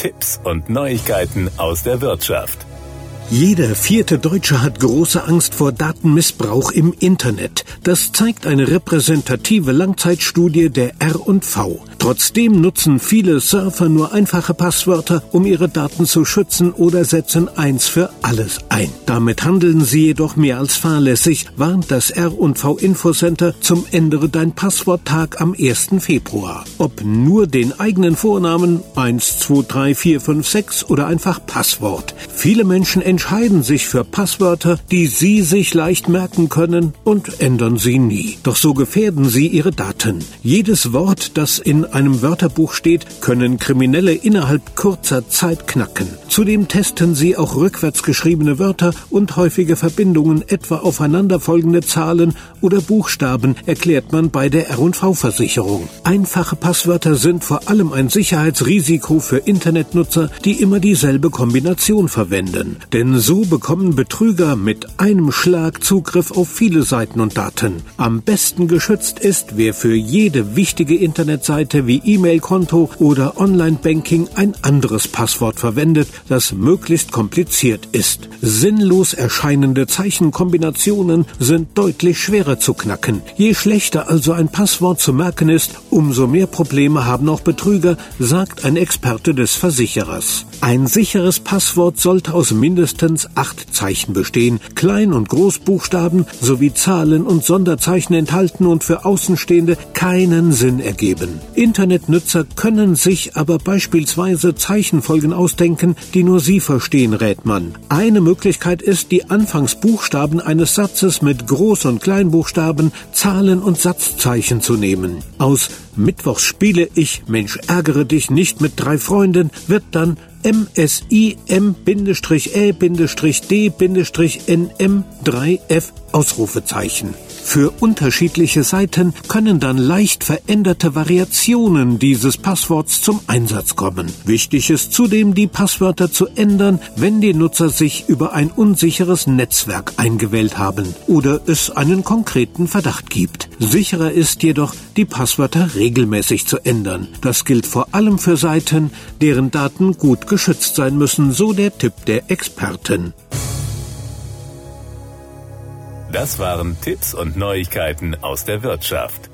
Tipps und Neuigkeiten aus der Wirtschaft. Jeder vierte Deutsche hat große Angst vor Datenmissbrauch im Internet. Das zeigt eine repräsentative Langzeitstudie der R&V. Trotzdem nutzen viele Surfer nur einfache Passwörter, um ihre Daten zu schützen oder setzen eins für alles ein. Damit handeln sie jedoch mehr als fahrlässig, warnt das R&V Infocenter zum Ändere dein Passworttag am 1. Februar. Ob nur den eigenen Vornamen 1, 2, 3, 4, 5, 6 oder einfach Passwort. Viele Menschen entscheiden sich für Passwörter, die sie sich leicht merken können und ändern sie nie. Doch so gefährden sie ihre Daten. Jedes Wort, das in einem Wörterbuch steht, können Kriminelle innerhalb kurzer Zeit knacken. Zudem testen sie auch rückwärts geschriebene Wörter und häufige Verbindungen, etwa aufeinanderfolgende Zahlen oder Buchstaben, erklärt man bei der R&V-Versicherung. Einfache Passwörter sind vor allem ein Sicherheitsrisiko für Internetnutzer, die immer dieselbe Kombination verwenden. Denn so bekommen Betrüger mit einem Schlag Zugriff auf viele Seiten und Daten. Am besten geschützt ist, wer für jede wichtige Internetseite wie E-Mail-Konto oder Online-Banking ein anderes Passwort verwendet, das möglichst kompliziert ist. Sinnlos erscheinende Zeichenkombinationen sind deutlich schwerer zu knacken. Je schlechter also ein Passwort zu merken ist, umso mehr Probleme haben auch Betrüger, sagt ein Experte des Versicherers. Ein sicheres Passwort sollte aus mindestens acht Zeichen bestehen, Klein- und Großbuchstaben sowie Zahlen und Sonderzeichen enthalten und für Außenstehende keinen Sinn ergeben. Internetnutzer können sich aber beispielsweise Zeichenfolgen ausdenken, die nur sie verstehen, rät man. Eine Möglichkeit ist, die Anfangsbuchstaben eines Satzes mit Groß- und Kleinbuchstaben, Zahlen und Satzzeichen zu nehmen. Aus Mittwochs spiele ich, Mensch, ärgere dich nicht mit drei Freunden, wird dann MSIM-D-NM3F Ausrufezeichen. Für unterschiedliche Seiten können dann leicht veränderte Variationen dieses Passworts zum Einsatz kommen. Wichtig ist zudem, die Passwörter zu ändern, wenn die Nutzer sich über ein unsicheres Netzwerk eingewählt haben oder es einen konkreten Verdacht gibt. Sicherer ist jedoch, die Passwörter regelmäßig zu ändern. Das gilt vor allem für Seiten, deren Daten gut geschützt sein müssen, so der Tipp der Experten. Das waren Tipps und Neuigkeiten aus der Wirtschaft.